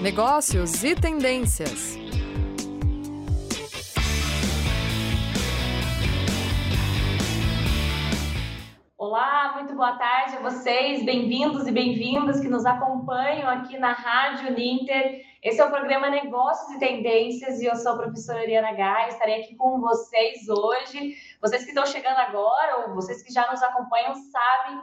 negócios e tendências. Olá, muito boa tarde a vocês, bem-vindos e bem-vindas que nos acompanham aqui na Rádio Ninter. Esse é o programa Negócios e Tendências e eu sou a professora Ariana Gai, estarei aqui com vocês hoje. Vocês que estão chegando agora ou vocês que já nos acompanham sabem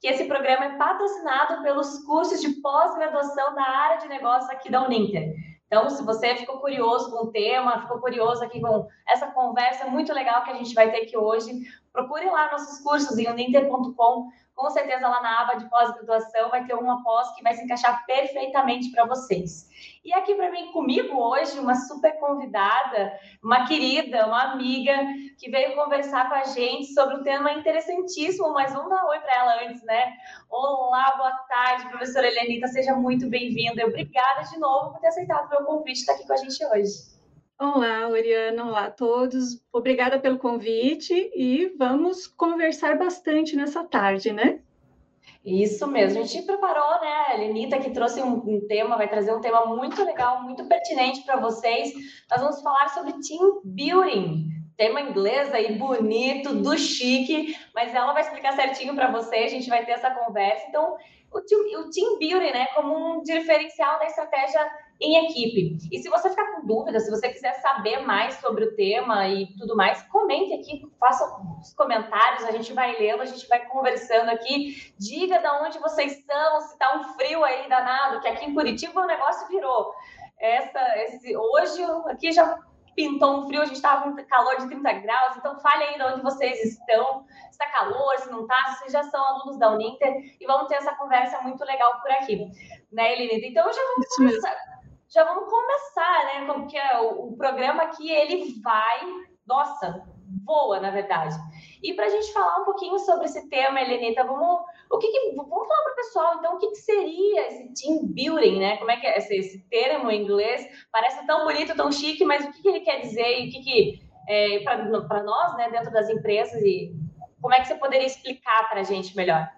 que esse programa é patrocinado pelos cursos de pós-graduação da área de negócios aqui da Uninter. Então, se você ficou curioso com o tema, ficou curioso aqui com essa conversa muito legal que a gente vai ter aqui hoje, procure lá nossos cursos em uninter.com com certeza lá na aba de pós-graduação vai ter uma pós que vai se encaixar perfeitamente para vocês. E aqui para mim comigo hoje uma super convidada, uma querida, uma amiga que veio conversar com a gente sobre um tema interessantíssimo, mas vamos dar oi para ela antes, né? Olá, boa tarde, professora Helenita, seja muito bem-vinda. Obrigada de novo por ter aceitado o meu convite estar aqui com a gente hoje. Olá, Oriana, olá a todos. Obrigada pelo convite e vamos conversar bastante nessa tarde, né? Isso mesmo, a gente preparou, né? A Lenita que trouxe um, tema, vai trazer um tema muito legal, muito pertinente para vocês. Nós vamos falar sobre team building, tema inglês aí bonito, do chique, mas ela vai explicar certinho para vocês, a gente vai ter essa conversa. Então, o team, o team building, né, como um diferencial da estratégia em equipe. E se você ficar com dúvida, se você quiser saber mais sobre o tema e tudo mais, comente aqui, faça os comentários, a gente vai lendo, a gente vai conversando aqui. Diga de onde vocês estão, se está um frio aí danado, que aqui em Curitiba o negócio virou. Essa, esse, hoje aqui já pintou um frio, a gente estava com calor de 30 graus, então fale aí de onde vocês estão, se está calor, se não está, se vocês já são alunos da Uninter, e vamos ter essa conversa muito legal por aqui, né, Elinita? Então já vamos começar já vamos começar, né? Porque é o, o programa aqui ele vai, nossa, voa, na verdade. E para a gente falar um pouquinho sobre esse tema, Helenita, vamos, o que, que vamos falar para o pessoal, então, o que, que, seria esse team building, né? Como é que é esse, esse termo em inglês? Parece tão bonito, tão chique, mas o que, que ele quer dizer e o que, que é, para nós, né, dentro das empresas, e como é que você poderia explicar para a gente melhor?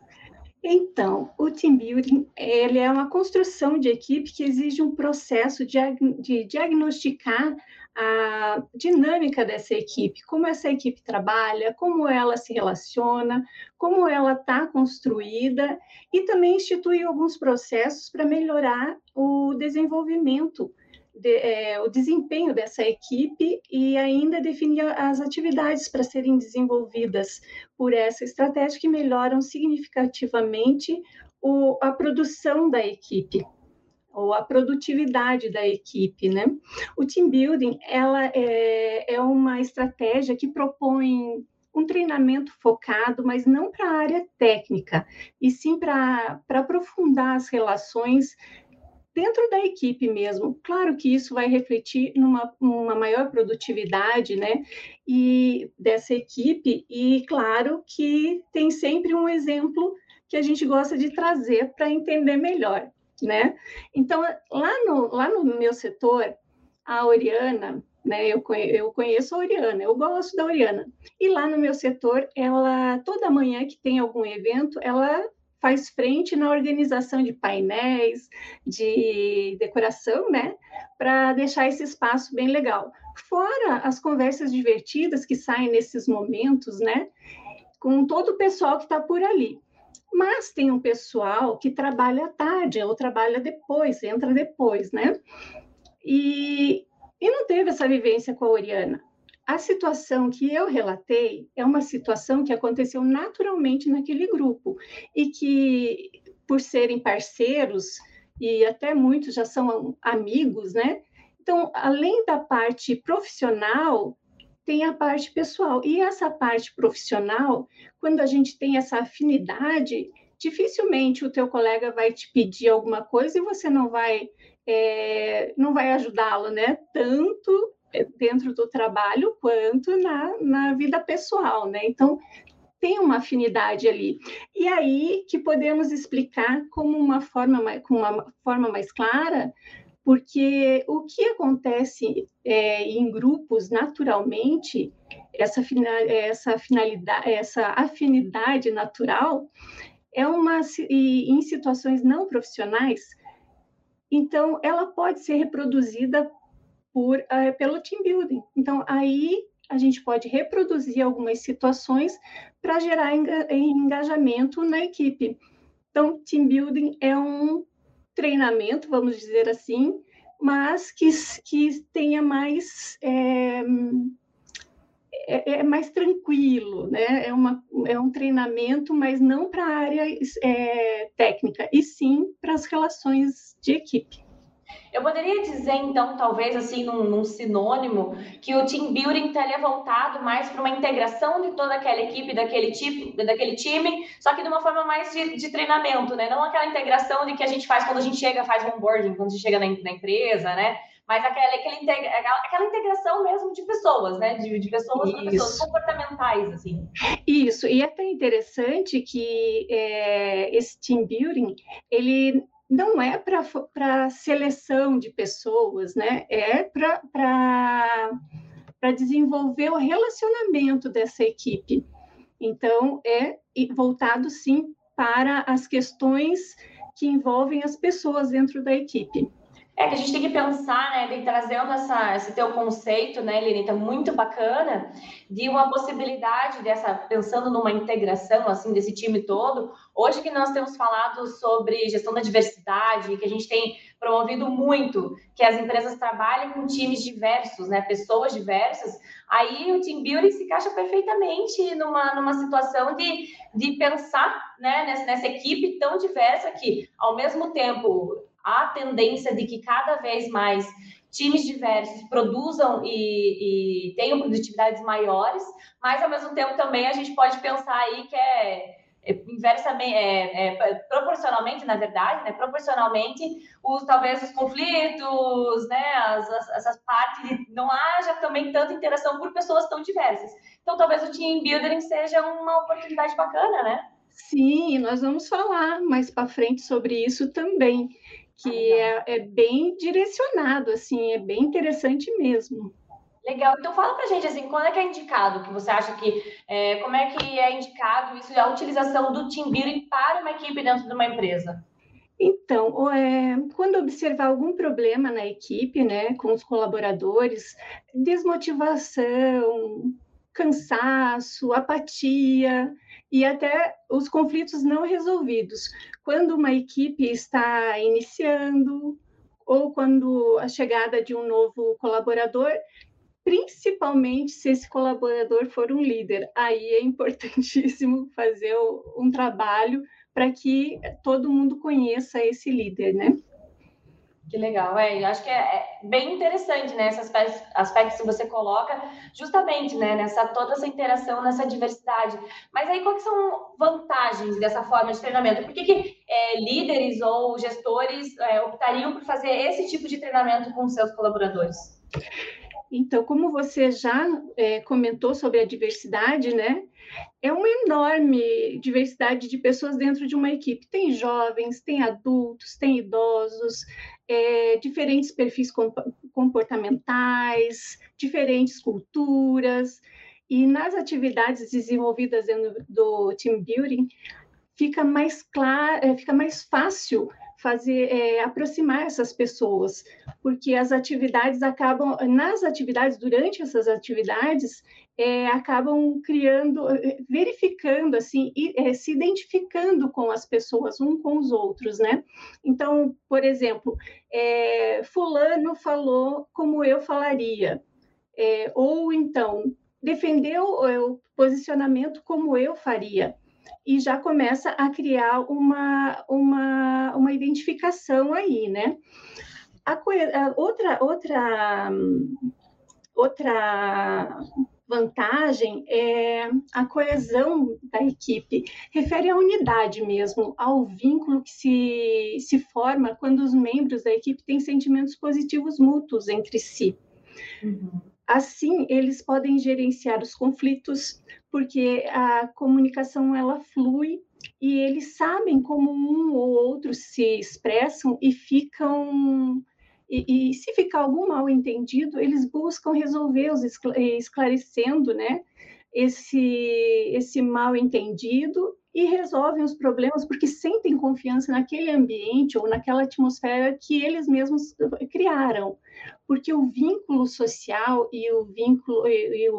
Então, o team building ele é uma construção de equipe que exige um processo de, de diagnosticar a dinâmica dessa equipe, como essa equipe trabalha, como ela se relaciona, como ela está construída, e também institui alguns processos para melhorar o desenvolvimento de, é, o desempenho dessa equipe e ainda definir as atividades para serem desenvolvidas por essa estratégia que melhoram significativamente o, a produção da equipe ou a produtividade da equipe, né? O team building ela é, é uma estratégia que propõe um treinamento focado, mas não para a área técnica, e sim para aprofundar as relações dentro da equipe mesmo. Claro que isso vai refletir numa, numa maior produtividade, né? E dessa equipe, e claro que tem sempre um exemplo que a gente gosta de trazer para entender melhor, né? Então, lá no, lá no meu setor, a Oriana, né? Eu, eu conheço a Oriana, eu gosto da Oriana. E lá no meu setor, ela toda manhã que tem algum evento, ela faz frente na organização de painéis, de decoração, né? Para deixar esse espaço bem legal. Fora as conversas divertidas que saem nesses momentos, né? Com todo o pessoal que está por ali. Mas tem um pessoal que trabalha à tarde ou trabalha depois, entra depois, né? E, e não teve essa vivência com a Oriana. A situação que eu relatei é uma situação que aconteceu naturalmente naquele grupo e que, por serem parceiros, e até muitos já são amigos, né? Então, além da parte profissional, tem a parte pessoal. E essa parte profissional, quando a gente tem essa afinidade, dificilmente o teu colega vai te pedir alguma coisa e você não vai é, não vai ajudá-lo, né? Tanto dentro do trabalho quanto na, na vida pessoal, né? Então, tem uma afinidade ali. E aí que podemos explicar como uma forma, com uma forma mais clara, porque o que acontece é, em grupos naturalmente, essa, essa finalidade, essa afinidade natural, é uma em situações não profissionais Então, ela pode ser reproduzida por, uh, pelo team building. Então, aí a gente pode reproduzir algumas situações para gerar engajamento na equipe. Então, team building é um treinamento, vamos dizer assim, mas que, que tenha mais é, é, é, mais tranquilo, né? É, uma, é um treinamento, mas não para a área é, técnica, e sim para as relações de equipe. Eu poderia dizer, então, talvez assim, num, num sinônimo, que o team building é voltado mais para uma integração de toda aquela equipe, daquele tipo, daquele time, só que de uma forma mais de, de, treinamento, né? Não aquela integração de que a gente faz quando a gente chega, faz onboarding, quando a gente chega na, na empresa, né? Mas aquela, aquela, integra, aquela, integração mesmo de pessoas, né? De, de pessoas, pessoas comportamentais, assim. Isso, e é até interessante que é, esse team building, ele não é para seleção de pessoas, né? É para desenvolver o relacionamento dessa equipe. Então, é voltado sim para as questões que envolvem as pessoas dentro da equipe. É que a gente tem que pensar, né, de trazendo essa, esse teu conceito, né, Lenita, muito bacana, de uma possibilidade dessa, pensando numa integração, assim, desse time todo. Hoje que nós temos falado sobre gestão da diversidade, que a gente tem promovido muito, que as empresas trabalhem com times diversos, né, pessoas diversas, aí o team building se encaixa perfeitamente numa, numa situação de, de pensar, né, nessa, nessa equipe tão diversa que, ao mesmo tempo, há tendência de que cada vez mais times diversos produzam e, e, tenham produtividades maiores, mas ao mesmo tempo também a gente pode pensar aí que é, é inversamente, é, é, proporcionalmente, na verdade, né, proporcionalmente, os, talvez os conflitos, né, as, as, essas partes, não haja também tanta interação por pessoas tão diversas. Então, talvez o team building seja uma oportunidade bacana, né? Sim, nós vamos falar mais para frente sobre isso também que ah, é, é, bem direcionado, assim, é bem interessante mesmo. Legal. Então fala pra gente assim, quando é que é indicado que você acha que é, como é que é indicado isso a utilização do team building para uma equipe dentro de uma empresa? Então, é, quando observar algum problema na equipe, né, com os colaboradores, desmotivação, cansaço, apatia e até os conflitos não resolvidos. Quando uma equipe está iniciando ou quando a chegada de um novo colaborador, principalmente se esse colaborador for um líder, aí é importantíssimo fazer um trabalho para que todo mundo conheça esse líder, né? Que legal, é. Acho que é, é, bem interessante, né? Esses aspectos que você coloca, justamente, né? Nessa toda essa interação, nessa diversidade. Mas aí, quais são vantagens dessa forma de treinamento? Por que, que é, líderes ou gestores é, optariam por fazer esse tipo de treinamento com seus colaboradores? Então, como você já é, comentou sobre a diversidade, né? É uma enorme diversidade de pessoas dentro de uma equipe. Tem jovens, tem adultos, tem idosos, é, diferentes perfis comportamentais, diferentes culturas. E nas atividades desenvolvidas dentro do team building, fica mais claro, é, fica mais fácil fazer é, aproximar essas pessoas, porque as atividades acabam nas atividades durante essas atividades é, acabam criando, é, verificando assim, e, é, se identificando com as pessoas um com os outros, né? Então, por exemplo, é, fulano falou como eu falaria, é, ou então defendeu o posicionamento como eu faria e já começa a criar uma, uma, uma identificação aí, né? A, a outra, outra, outra vantagem é a coesão da equipe, refere à unidade mesmo, ao vínculo que se, se forma quando os membros da equipe têm sentimentos positivos mútuos entre si. Uhum. Assim, eles podem gerenciar os conflitos, porque a comunicação ela flui e eles sabem como um ou outro se expressam e ficam e, e, se ficar algum mal entendido, eles buscam resolver os esclarecendo, né, esse esse mal entendido e resolvem os problemas porque sentem confiança naquele ambiente ou naquela atmosfera que eles mesmos criaram. Porque o vínculo social e o vínculo e, e,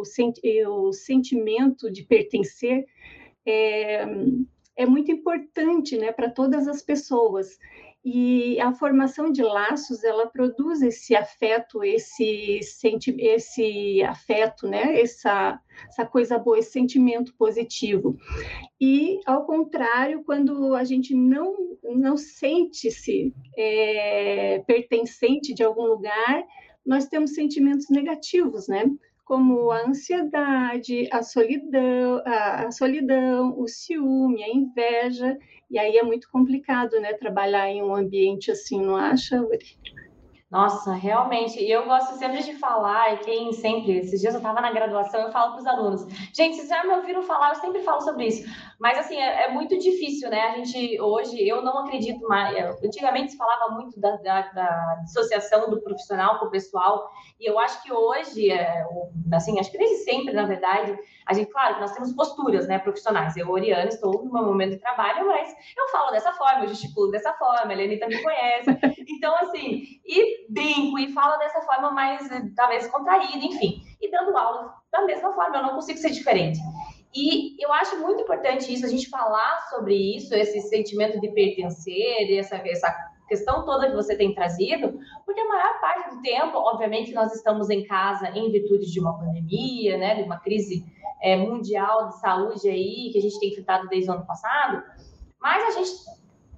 o, sentimento de pertencer é, é muito importante né, para todas as pessoas. E a formação de laços, ela produz esse afeto, esse, senti esse afeto, né? essa, essa coisa boa, esse sentimento positivo. E, ao contrário, quando a gente não, não sente-se é, pertencente de algum lugar, nós temos sentimentos negativos, né? como a ansiedade, a solidão, a, a, solidão, o ciúme, a inveja, e aí é muito complicado, né, trabalhar em um ambiente assim, não acha, Uri? Nossa, realmente. E eu gosto sempre de falar, e quem sempre, esses dias eu estava na graduação, eu falo para os alunos, gente, vocês já me ouviram falar, eu sempre falo sobre isso. Mas assim, é, é, muito difícil, né? A gente hoje, eu não acredito mais. Antigamente se falava muito da, da, da dissociação do profissional com o pessoal, e eu acho que hoje, é, assim, acho que desde sempre, na verdade, a gente, claro, nós temos posturas, né, profissionais. Eu, Oriana, estou no meu momento de trabalho, mas eu falo dessa forma, eu gesticulo dessa forma, a Lenita me conhece. Então, assim, e brinco e falo dessa forma mais, talvez, contraída, enfim. E dando aula da mesma forma, eu não consigo ser diferente. E eu acho muito importante isso, a gente falar sobre isso, esse sentimento de pertencer, essa, essa questão toda que você tem trazido, porque a maior parte do tempo, obviamente, nós estamos em casa em virtude de uma pandemia, né, de uma crise é, mundial de saúde aí, que a gente tem enfrentado desde o ano passado, mas a gente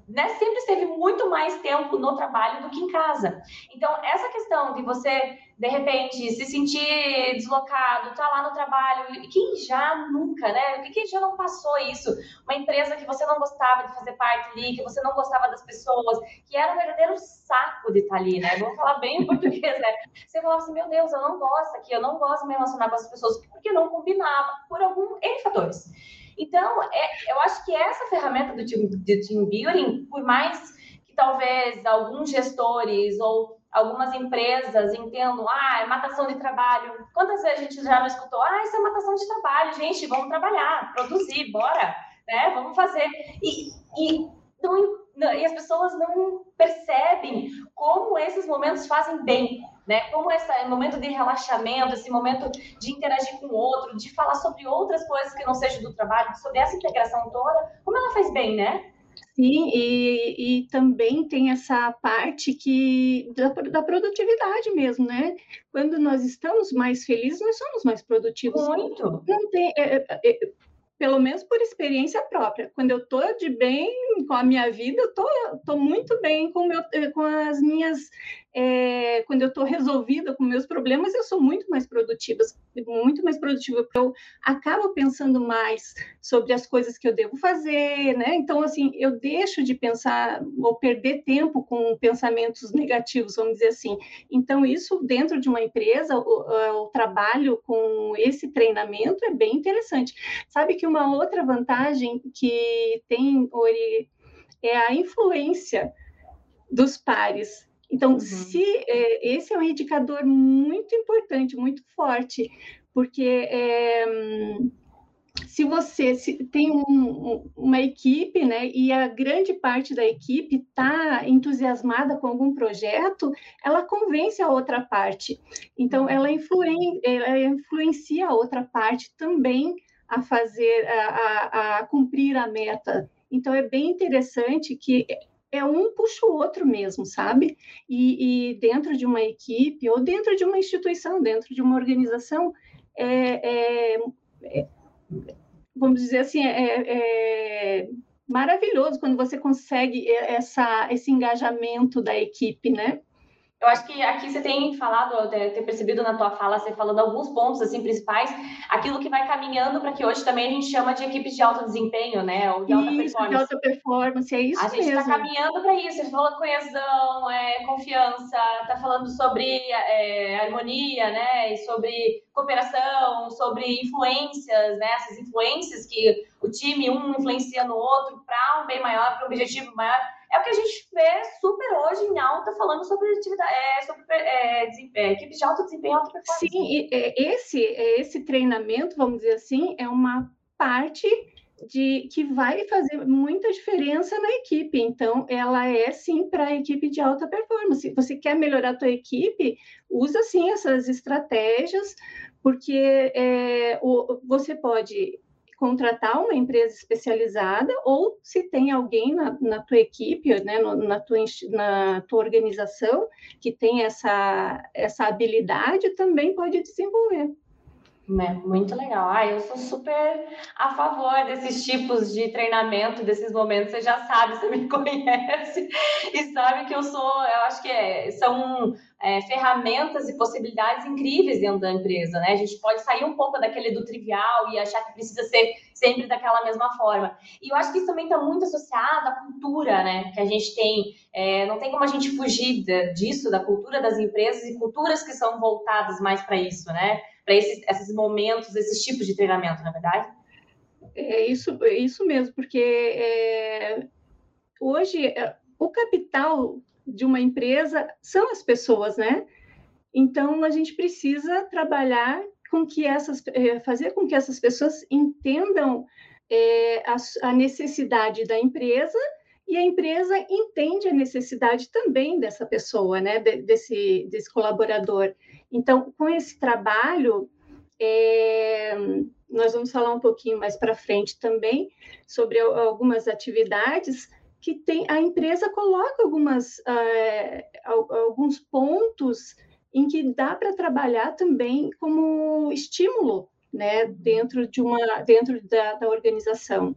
né, sempre esteve muito mais tempo no trabalho do que em casa. Então, essa questão de você, de repente, se sentir deslocado, tá lá no trabalho, quem já nunca, né? Quem já não passou isso? Uma empresa que você não gostava de fazer parte ali, que você não gostava das pessoas, que era um verdadeiro saco de estar ali, né? Vamos falar bem em português, né? Você falava assim, meu Deus, eu não gosto aqui, eu não gosto de me relacionar com as pessoas, porque não combinava, por algum N fatores. Então, é, eu acho que essa ferramenta do team, do team building, por mais que talvez alguns gestores ou algumas empresas entendam, ah, é matação de trabalho. Quantas vezes a gente já não escutou, ah, isso é matação de trabalho, gente, vamos trabalhar, produzir, bora, né? Vamos fazer. E, e, não, e as pessoas não percebem como esses momentos fazem bem né? Como esse momento de relaxamento, esse momento de interagir com o outro, de falar sobre outras coisas que não sejam do trabalho, sobre essa integração toda, como ela faz bem, né? Sim, e, e também tem essa parte que da, da, produtividade mesmo, né? Quando nós estamos mais felizes, nós somos mais produtivos. Muito. Não tem, é, é, é pelo menos por experiência própria. Quando eu estou de bem com a minha vida, eu tô muito bem com, meu, com as minhas é, quando eu estou resolvida com meus problemas, eu sou muito mais produtiva, muito mais produtiva, porque eu acabo pensando mais sobre as coisas que eu devo fazer, né? Então, assim, eu deixo de pensar ou perder tempo com pensamentos negativos, vamos dizer assim. Então, isso dentro de uma empresa, o, o trabalho com esse treinamento é bem interessante. Sabe que uma outra vantagem que tem, Ori, é a influência dos pares então, uhum. se é, esse é um indicador muito importante, muito forte, porque é, se você se tem um, uma equipe, né, e a grande parte da equipe está entusiasmada com algum projeto, ela convence a outra parte. Então, ela, influen, ela influencia a outra parte também a fazer, a, a, a cumprir a meta. Então, é bem interessante que é um puxa o outro mesmo, sabe? E, e, dentro de uma equipe ou dentro de uma instituição, dentro de uma organização, é, é, é vamos dizer assim, é, é, maravilhoso quando você consegue essa, esse engajamento da equipe, né? Eu acho que aqui você tem falado, ter percebido na tua fala, você falando alguns pontos assim principais, aquilo que vai caminhando para que hoje também a gente chama de equipes de alto desempenho, né? Ou de alta isso, performance. De alta performance, é isso A gente está caminhando para isso. Você falou coesão, é, confiança, está falando sobre é, harmonia, né? E sobre cooperação, sobre influências, né? Essas influências que o time um influencia no outro para um bem maior, para um objetivo maior é o que a gente vê super hoje em alta falando sobre atividade, é, sobre é, é, equipes de alto desempenho, alta performance. Sim, esse, esse treinamento, vamos dizer assim, é uma parte de que vai fazer muita diferença na equipe. Então, ela é sim para a equipe de alta performance. Se você quer melhorar a tua equipe, usa sim essas estratégias, porque é, o, você pode contratar uma empresa especializada ou se tem alguém na, na tua equipe, né, na, tua, na tua organização que tem essa, essa habilidade, também pode desenvolver. É, muito legal. Ah, eu sou super a favor desses tipos de treinamento, desses momentos. Você já sabe, você me conhece e sabe que eu sou, eu acho que é, são é, ferramentas e possibilidades incríveis dentro da empresa, né? A gente pode sair um pouco daquele do trivial e achar que precisa ser sempre daquela mesma forma. E eu acho que isso também está muito associado à cultura, né? Que a gente tem, é, não tem como a gente fugir disso, da cultura das empresas e culturas que são voltadas mais para isso, né? Para esses, esses momentos, esses tipos de treinamento, na é verdade? É isso, é isso mesmo, porque é, hoje é, o capital de uma empresa são as pessoas, né? Então a gente precisa trabalhar com que essas, é, fazer com que essas pessoas entendam é, a, a necessidade da empresa e a empresa entende a necessidade também dessa pessoa, né, desse, desse colaborador. Então, com esse trabalho, é, nós vamos falar um pouquinho mais para frente também sobre algumas atividades que tem, a empresa coloca algumas, uh, alguns pontos em que dá para trabalhar também como estímulo né, dentro, de uma, dentro da, da organização.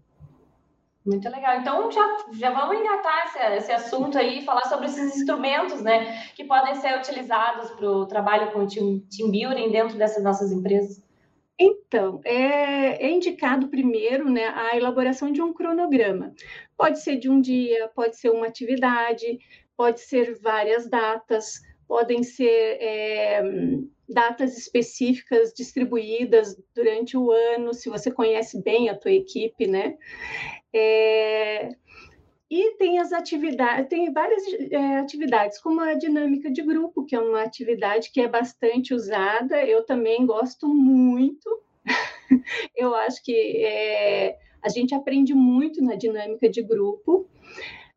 Muito legal. Então, já, já vamos engatar esse, esse assunto aí, falar sobre esses instrumentos, né, que podem ser utilizados para o trabalho com team, team building dentro dessas nossas empresas. Então, é, é, indicado primeiro né, a elaboração de um cronograma. Pode ser de um dia, pode ser uma atividade, pode ser várias datas, podem ser é, datas específicas distribuídas durante o ano, se você conhece bem a tua equipe, né? É, e tem as atividades, tem várias é, atividades, como a dinâmica de grupo, que é uma atividade que é bastante usada, eu também gosto muito. eu acho que é, a gente aprende muito na dinâmica de grupo.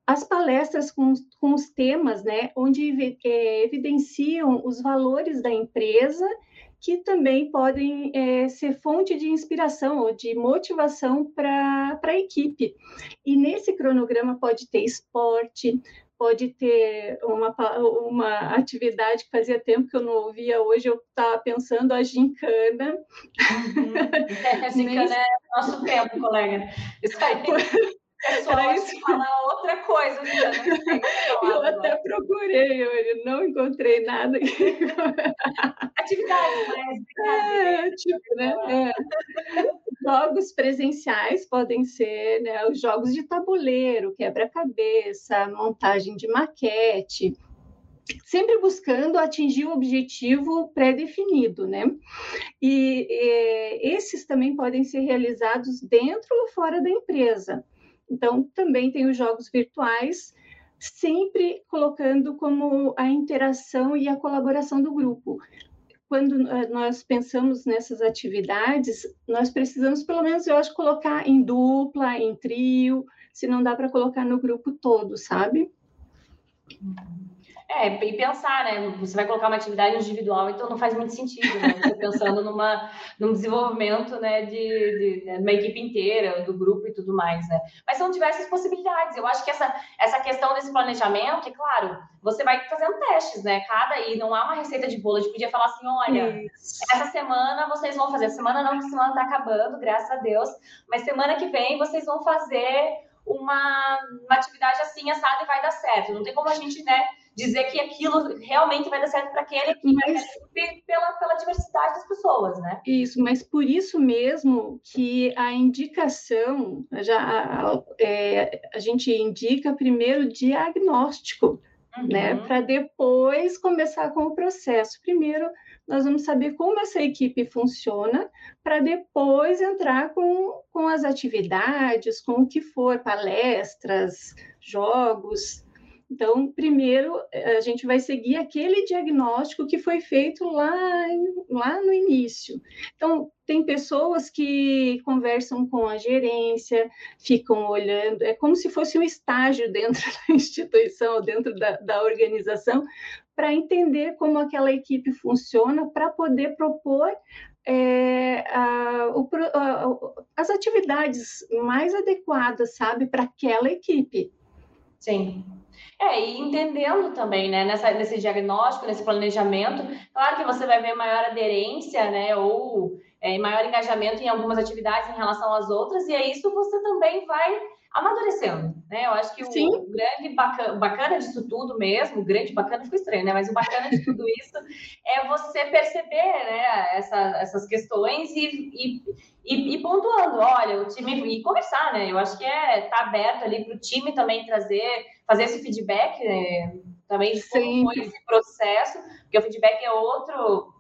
As palestras com, com os temas, né, onde é, evidenciam os valores da empresa que também podem é, ser fonte de inspiração ou de motivação para a equipe. E nesse cronograma pode ter esporte, pode ter uma, uma atividade que fazia tempo que eu não ouvia, hoje eu estava pensando a gincana. Uhum. É, a gincana é nosso tempo, colega. Isso aí. Pessoal isso. falar outra coisa. Eu até procurei, eu não encontrei nada. Atividades, né? É, tipo, né? É. Jogos presenciais podem ser né, os jogos de tabuleiro, quebra-cabeça, montagem de maquete, sempre buscando atingir o objetivo pré-definido, né? E, e esses também podem ser realizados dentro ou fora da empresa. Então, também tem os jogos virtuais, sempre colocando como a interação e a colaboração do grupo. Quando eh, nós pensamos nessas atividades, nós precisamos, pelo menos, eu acho, colocar em dupla, em trio, se não dá para colocar no grupo todo, sabe? É, e pensar, né? Você vai colocar uma atividade individual, então não faz muito sentido, né? Você pensando numa, num desenvolvimento, né, de, de, de, uma equipe inteira, do grupo e tudo mais, né? Mas são diversas possibilidades. Eu acho que essa, essa questão desse planejamento, e claro, você vai fazendo testes, né? Cada e não há uma receita de bolo. A gente podia falar assim: olha, Isso. essa semana vocês vão fazer. Semana não, porque semana tá acabando, graças a Deus. Mas semana que vem vocês vão fazer uma, uma atividade assim, assada e vai dar certo. Não tem como a gente, né? Dizer que aquilo realmente vai dar certo para aquele equipe, mas... pela, pela diversidade das pessoas, né? Isso, mas por isso mesmo que a indicação, já a, é, a gente indica primeiro o diagnóstico, né? uhum. né? Para depois começar com o processo. Primeiro, nós vamos saber como essa equipe funciona, para depois entrar com, com as atividades, com o que for, palestras, jogos, Então, primeiro, a gente vai seguir aquele diagnóstico que foi feito lá, lá no início. Então, tem pessoas que conversam com a gerência, ficam olhando, é como se fosse um estágio dentro da instituição, dentro da, da organização, para entender como aquela equipe funciona, para poder propor é, a, o, a, as atividades mais adequadas, sabe, para aquela equipe. Sim. É, e entendendo também, né, nessa, nesse diagnóstico, nesse planejamento, claro que você vai ver maior aderência, né, ou é, maior engajamento em algumas atividades em relação às outras, e é isso você também vai amadurecendo, né? Eu acho que o, o, grande bacana, bacana disso tudo mesmo, o grande bacana ficou estranho, né? Mas o bacana de tudo isso é você perceber, né, essa, essas questões e, e, e, e, pontuando, olha, o time e conversar, né? Eu acho que é tá aberto ali para o time também trazer, fazer esse feedback, né? também de como foi esse processo, porque o feedback é outro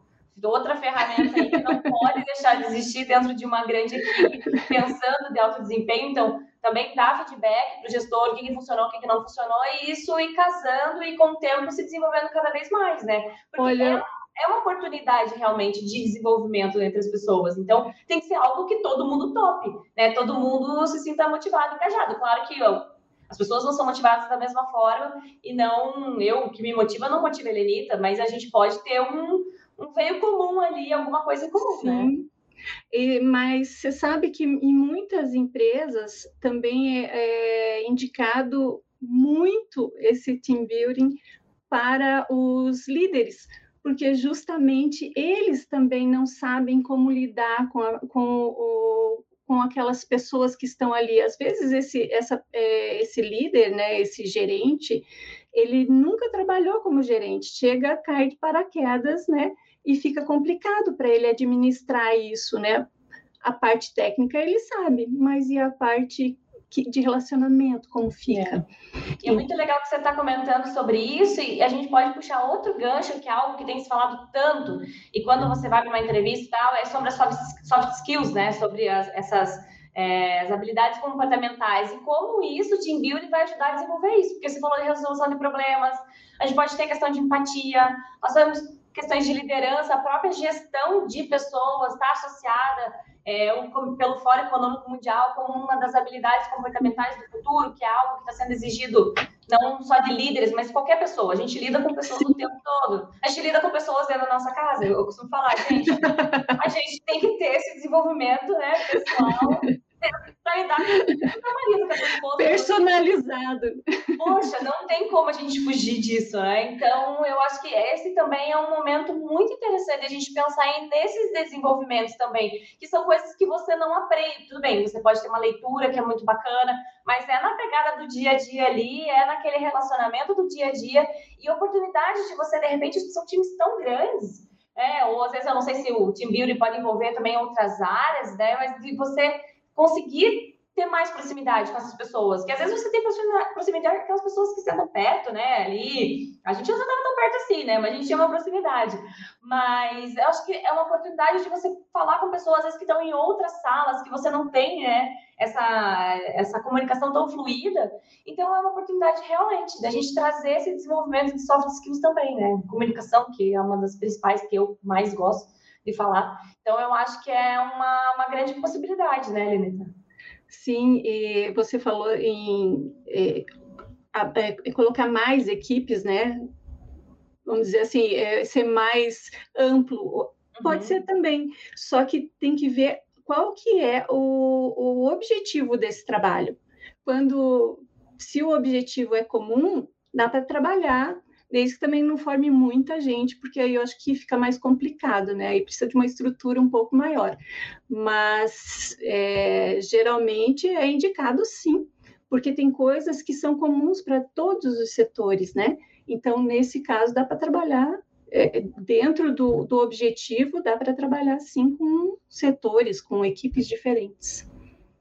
outra ferramenta aí que não pode deixar de existir dentro de uma grande equipe, pensando de alto desempenho. Então, também dá feedback para o gestor, o que, que funcionou, o que, que não funcionou, e isso ir casando e com o tempo se desenvolvendo cada vez mais, né? Porque Olha... é, é uma oportunidade realmente de desenvolvimento entre as pessoas. Então, tem que ser algo que todo mundo tope, né? Todo mundo se sinta motivado, engajado. Claro que eu, as pessoas não são motivadas da mesma forma e não eu que me motiva não motiva a Helenita, mas a gente pode ter um, um veio comum ali, alguma coisa comum, né? Sim. né? E, mas você sabe que em muitas empresas também é, é indicado muito esse team building para os líderes, porque justamente eles também não sabem como lidar com, a, com, o, com aquelas pessoas que estão ali. Às vezes esse, essa, é, esse líder, né, esse gerente, ele nunca trabalhou como gerente, chega a cair de paraquedas, né? E fica complicado para ele administrar isso, né? A parte técnica ele sabe, mas e a parte de relacionamento, como fica. É. E é muito legal que você está comentando sobre isso, e a gente pode puxar outro gancho, que é algo que tem se falado tanto, e quando você vai para uma entrevista e tal, é sobre as soft, soft skills, né? Sobre as, essas é, as habilidades comportamentais, e como isso, o team building vai ajudar a desenvolver isso, porque você falou de resolução de problemas, a gente pode ter questão de empatia, nós vamos questões de liderança, a própria gestão de pessoas está associada é, um, pelo Fórum Econômico Mundial como uma das habilidades comportamentais do futuro, que é algo que está sendo exigido não só de líderes, mas qualquer pessoa. A gente lida com pessoas o tempo todo. A gente lida com pessoas dentro da nossa casa. Eu costumo falar, gente, a gente tem que ter esse desenvolvimento né, pessoal Personalizado. Poxa, não tem como a gente fugir disso, né? Então, eu acho que esse também é um momento muito interessante a gente pensar em nesses desenvolvimentos também, que são coisas que você não aprende. Tudo bem, você pode ter uma leitura que é muito bacana, mas é na pegada do dia a dia ali, é naquele relacionamento do dia a dia e oportunidades de você, de repente, são times tão grandes. É, ou às vezes eu não sei se o team building pode envolver também outras áreas, né? Mas de você conseguir ter mais proximidade com essas pessoas. Que às vezes você tem proximidade com aquelas pessoas que sentam perto, né? Ali. A gente não está tão perto assim, né? Mas a gente tem uma proximidade. Mas eu acho que é uma oportunidade de você falar com pessoas, às vezes, que estão em outras salas, que você não tem, né? Essa, essa comunicação tão fluida. Então, é uma oportunidade realmente da gente trazer esse desenvolvimento de soft skills também, né? Comunicação, que é uma das principais que eu mais gosto de falar. Então, eu acho que é uma, uma grande possibilidade, né, Lenita? Sim, e você falou em é, é, colocar mais equipes, né? Vamos dizer assim, é, ser mais amplo. Pode uhum. ser também, só que tem que ver qual que é o, o objetivo desse trabalho. Quando, se o objetivo é comum, dá para trabalhar desde que também não forme muita gente, porque aí eu acho que fica mais complicado, né? Aí precisa de uma estrutura um pouco maior. Mas é, geralmente é indicado sim, porque tem coisas que são comuns para todos os setores, né? Então, nesse caso, dá para trabalhar é, dentro do, do objetivo, dá para trabalhar sim com setores, com equipes diferentes.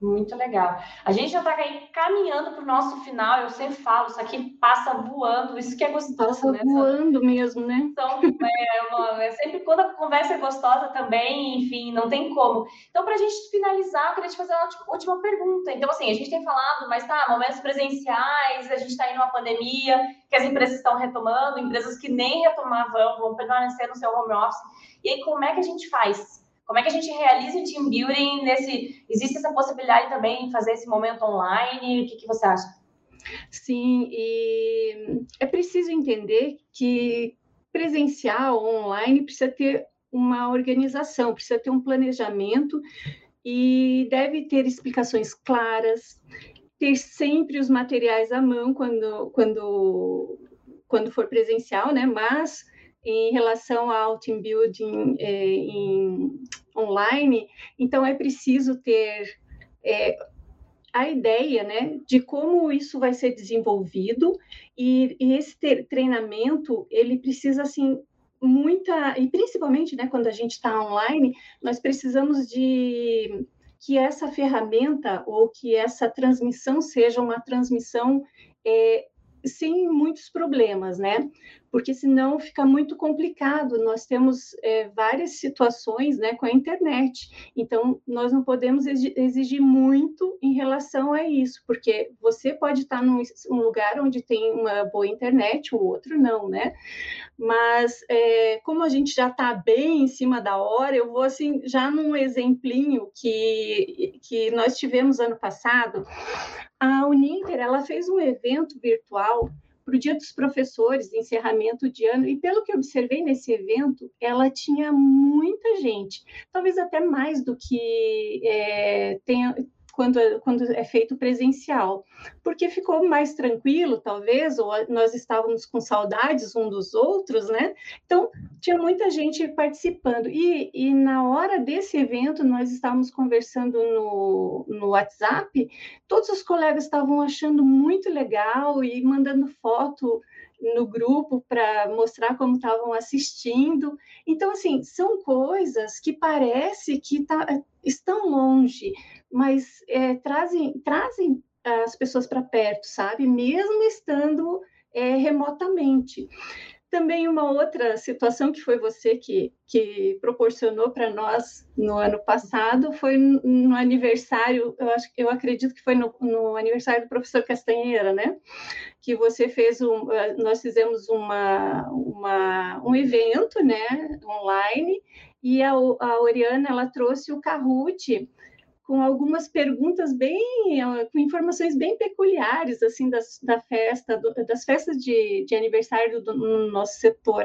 Muito legal. A gente já está caminhando para o nosso final. Eu sempre falo, isso aqui passa voando, isso que é gostoso. Passa né? voando mesmo, né? Então, é, uma, é, sempre quando a conversa é gostosa também, enfim, não tem como. Então, para a gente finalizar, eu queria te fazer uma última pergunta. Então, assim, a gente tem falado, mas tá, momentos presenciais, a gente está indo numa pandemia, que as empresas estão retomando, empresas que nem retomavam vão permanecer no seu home office. E aí, como é que a gente faz? Como é que a gente realiza o team building nesse? Existe essa possibilidade também de fazer esse momento online? O que, que você acha? Sim, e é preciso entender que presencial, online, precisa ter uma organização, precisa ter um planejamento e deve ter explicações claras, ter sempre os materiais à mão quando, quando, quando for presencial, né? Mas em relação ao team building é, em, online, então é preciso ter é, a ideia né, de como isso vai ser desenvolvido e, e esse treinamento ele precisa assim muita e principalmente né, quando a gente está online nós precisamos de que essa ferramenta ou que essa transmissão seja uma transmissão é, sem muitos problemas, né? Porque senão fica muito complicado. Nós temos é, várias situações né, com a internet, então nós não podemos exigir muito em relação a isso, porque você pode estar num um lugar onde tem uma boa internet, o outro não, né? Mas é, como a gente já está bem em cima da hora, eu vou assim já num exemplinho que, que nós tivemos ano passado. A Uninter ela fez um evento virtual para o Dia dos Professores, encerramento de ano, e pelo que observei nesse evento, ela tinha muita gente, talvez até mais do que é, tenha, quando, quando é feito presencial, porque ficou mais tranquilo, talvez, ou nós estávamos com saudades um dos outros, né? Então, tinha muita gente participando. E, e na hora desse evento, nós estávamos conversando no, no WhatsApp, todos os colegas estavam achando muito legal e mandando foto no grupo para mostrar como estavam assistindo. Então, assim, são coisas que parece que tá, estão longe, mas é, trazem, trazem as pessoas para perto, sabe? Mesmo estando é, remotamente. Também uma outra situação que foi você que, que proporcionou para nós no ano passado foi no aniversário, eu, acho, eu acredito que foi no, no aniversário do professor Castanheira, né? Que você fez um, eh, nós fizemos uma, uma, um evento, né, online, e a, a Oriana ela trouxe o Kahoot com algumas perguntas bem, com informações bem peculiares, assim, das, da festa, do, das festas de, de aniversário do, no nosso setor.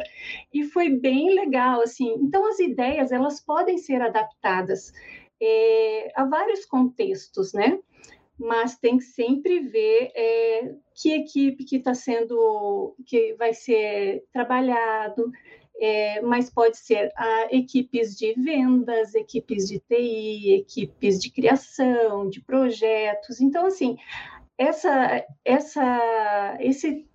E foi bem legal, assim. Então, as ideias, elas podem ser adaptadas é, a vários contextos, né? Mas tem que sempre ver é, que equipe que está sendo, que vai ser trabalhado, é, mas pode ser a equipes de vendas, equipes de TI, equipes de criação, de projetos. Então, assim, essa, essa, esse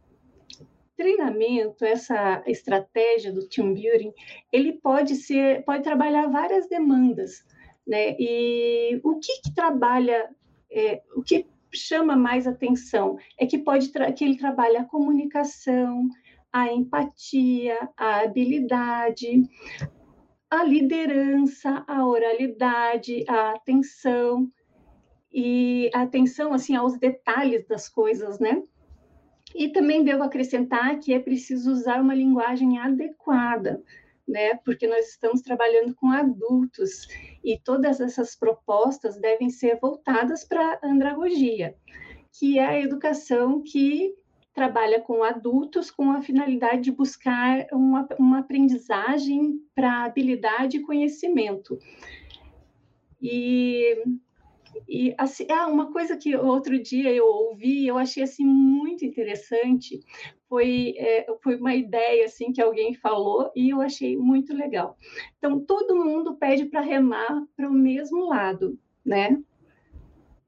treinamento, essa estratégia do team building, ele pode ser, pode trabalhar várias demandas, né? E o que, que trabalha, é, o que chama mais atenção é que pode que ele trabalha a comunicação, a empatia, a habilidade, a liderança, a oralidade, a atenção e a atenção assim aos detalhes das coisas, né? E também devo acrescentar que é preciso usar uma linguagem adequada, né? Porque nós estamos trabalhando com adultos e todas essas propostas devem ser voltadas para a andragogia, que é a educação que trabalha com adultos com a finalidade de buscar uma, uma aprendizagem para habilidade e conhecimento. E, e assim, ah, uma coisa que outro dia eu ouvi, eu achei assim muito interessante, foi, é, foi uma ideia assim que alguém falou e eu achei muito legal. Então todo mundo pede para remar para o mesmo lado, né?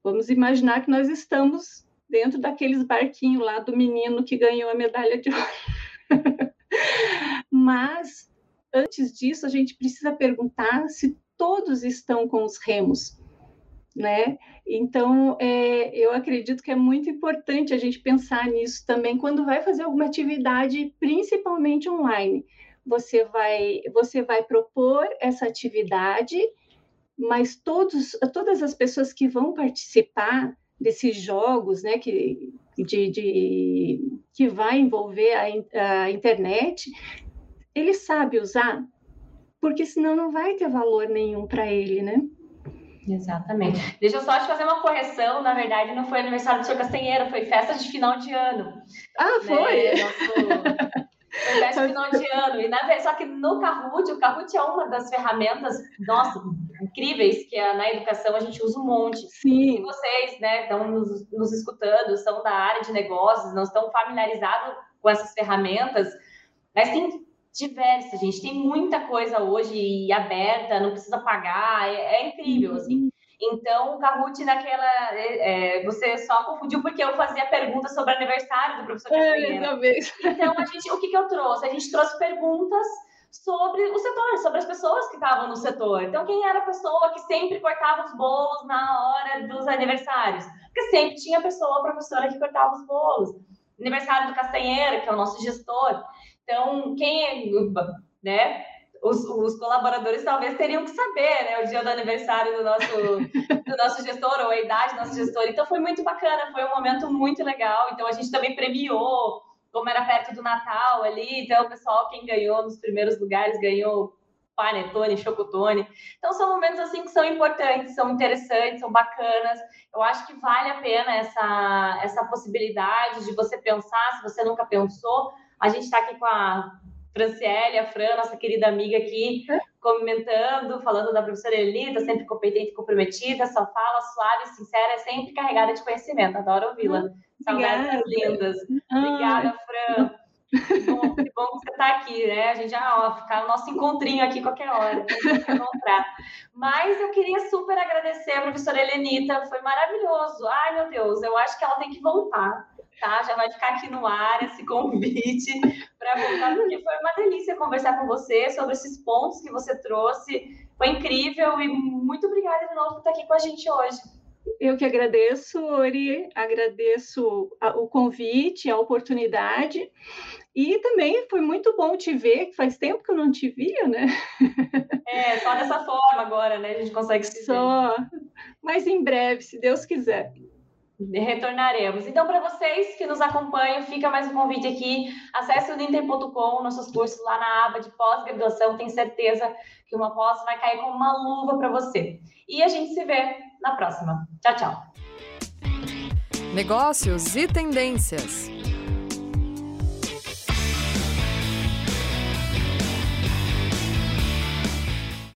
Vamos imaginar que nós estamos dentro daqueles barquinhos lá do menino que ganhou a medalha de ouro. Mas, antes disso, a gente precisa perguntar se todos estão com os remos. né? Então, é, eu acredito que é muito importante a gente pensar nisso também quando vai fazer alguma atividade, principalmente online. Você vai, você vai propor essa atividade, mas todos, todas as pessoas que vão participar desses jogos, né, que, de, de que vai envolver a, a internet, ele sabe usar, porque senão não vai ter valor nenhum para ele, né? Exatamente. Deixa eu só te fazer uma correção. Na verdade, não foi aniversário do seu Castanheira, foi festa de final de ano. Ah, né? foi? Nosso... Festa final de ano. E na... Só que no Kahoot, o Kahoot é uma das ferramentas, nossa, incríveis que na educação a gente usa um monte. Sim. E vocês, né, estão nos, nos escutando, são da área de negócios, não estão familiarizados com essas ferramentas, mas tem diversa, gente. Tem muita coisa hoje aberta, não precisa pagar, é, é incrível, assim. Então, o Kahoot naquela. É, é, você só confundiu porque eu fazia perguntas sobre aniversário do professor é, Então, a gente, o que, que eu trouxe? A gente trouxe perguntas sobre o setor, sobre as pessoas que estavam no setor. Então, quem era a pessoa que sempre cortava os bolos na hora dos aniversários? Porque sempre tinha pessoa, professora, que cortava os bolos. Aniversário do Castanheira, que é o nosso gestor. Então, quem é, né? Os, os, colaboradores talvez teriam que saber, né? O dia do aniversário do nosso, do nosso gestor, ou a idade do nosso gestor. Então, foi muito bacana, foi um momento muito legal. Então, a gente também premiou, como era perto do Natal ali. Então, o pessoal, quem ganhou nos primeiros lugares, ganhou panetone, chocotone. Então, são momentos assim que são importantes, são interessantes, são bacanas. Eu acho que vale a pena essa, essa possibilidade de você pensar, se você nunca pensou, a gente está aqui com a Franciele, a Fran, nossa querida amiga aqui, comentando, falando da professora Elita, sempre competente e comprometida, só fala suave, sincera, sempre carregada de conhecimento. Adoro ouvi-la. Saudades lindas. Obrigada, Fran. Que bom, que bom que você está aqui, né? A gente já ó, ficar o nosso encontrinho aqui qualquer hora, encontrar. Mas eu queria super agradecer a professora Helenita, foi maravilhoso. Ai, meu Deus, eu acho que ela tem que voltar tá? Já vai ficar aqui no ar esse convite para voltar, porque foi uma delícia conversar com você sobre esses pontos que você trouxe. Foi incrível e muito obrigada de novo por estar aqui com a gente hoje. Eu que agradeço, Ori, agradeço o convite, a oportunidade. E também foi muito bom te ver, que faz tempo que eu não te via, né? É, só dessa forma agora, né? A gente consegue se Só, mas em breve, se Deus quiser retornaremos. Então, para vocês que nos acompanham, fica mais um convite aqui. Acesse o Ninter.com, nossos cursos lá na aba de pós-graduação. Tenho certeza que uma pós vai cair como uma luva para você. E a gente se vê na próxima. Tchau, tchau. Negócios e tendências.